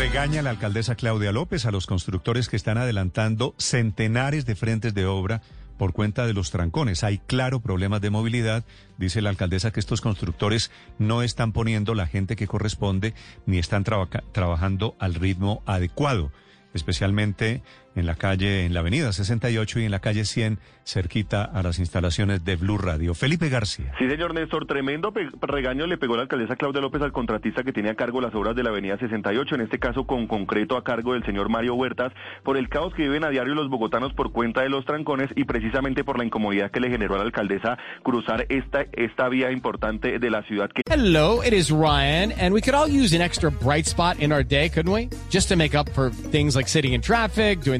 Regaña la alcaldesa Claudia López a los constructores que están adelantando centenares de frentes de obra por cuenta de los trancones. Hay claro problemas de movilidad. Dice la alcaldesa que estos constructores no están poniendo la gente que corresponde ni están traba- trabajando al ritmo adecuado, especialmente en la calle, en la avenida 68 y en la calle 100, cerquita a las instalaciones de Blue Radio. Felipe García. Sí, señor Néstor, tremendo pe- regaño le pegó la alcaldesa Claudia López al contratista que tiene a cargo las obras de la avenida 68, en este caso con concreto a cargo del señor Mario Huertas, por el caos que viven a diario los bogotanos por cuenta de los trancones y precisamente por la incomodidad que le generó a la alcaldesa cruzar esta, esta vía importante de la ciudad que Hello, it is Ryan, and we could all use an extra bright spot in our day, couldn't we? Just to make up for things like sitting in traffic, doing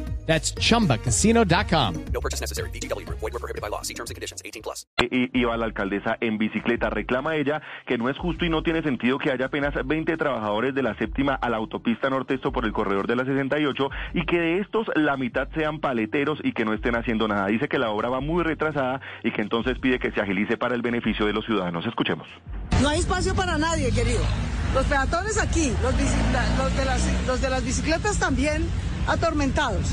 That's chumbacasino.com. No purchase necessary. BGW. Void were prohibited by law. See terms and conditions. 18 plus. i- iba la alcaldesa en bicicleta. Reclama ella que no es justo y no tiene sentido que haya apenas 20 trabajadores de la séptima a la autopista norte, esto por el corredor de la 68, y que de estos la mitad sean paleteros y que no estén haciendo nada. Dice que la obra va muy retrasada y que entonces pide que se agilice para el beneficio de los ciudadanos. Escuchemos. No hay espacio para nadie, querido. Los peatones aquí, los, los de, las, los de las bicicletas también atormentados.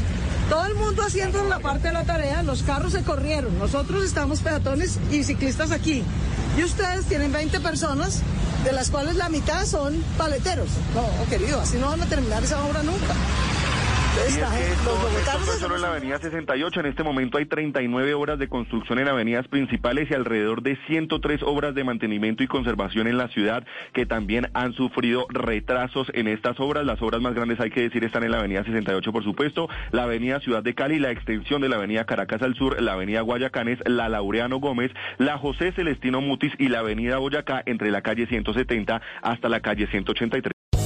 Todo el mundo haciendo la parte de la tarea, los carros se corrieron. Nosotros estamos peatones y ciclistas aquí. Y ustedes tienen 20 personas, de las cuales la mitad son paleteros. No, querido, así no van a terminar esa obra nunca. Gente- esto, los bogotanos solo en la avenida 68. En este momento hay 39 obras de construcción en avenidas principales y alrededor de 103 obras de mantenimiento y conservación en la ciudad que también han sufrido retrasos en estas obras. Las obras más grandes, hay que decir, están en la avenida 68, por supuesto, la avenida Ciudad de Cali, la extensión de la avenida Caracas al sur, la avenida Guayacanes, la Laureano Gómez, la José Celestino Mutis y la avenida Boyacá entre la calle 170 hasta la calle 183.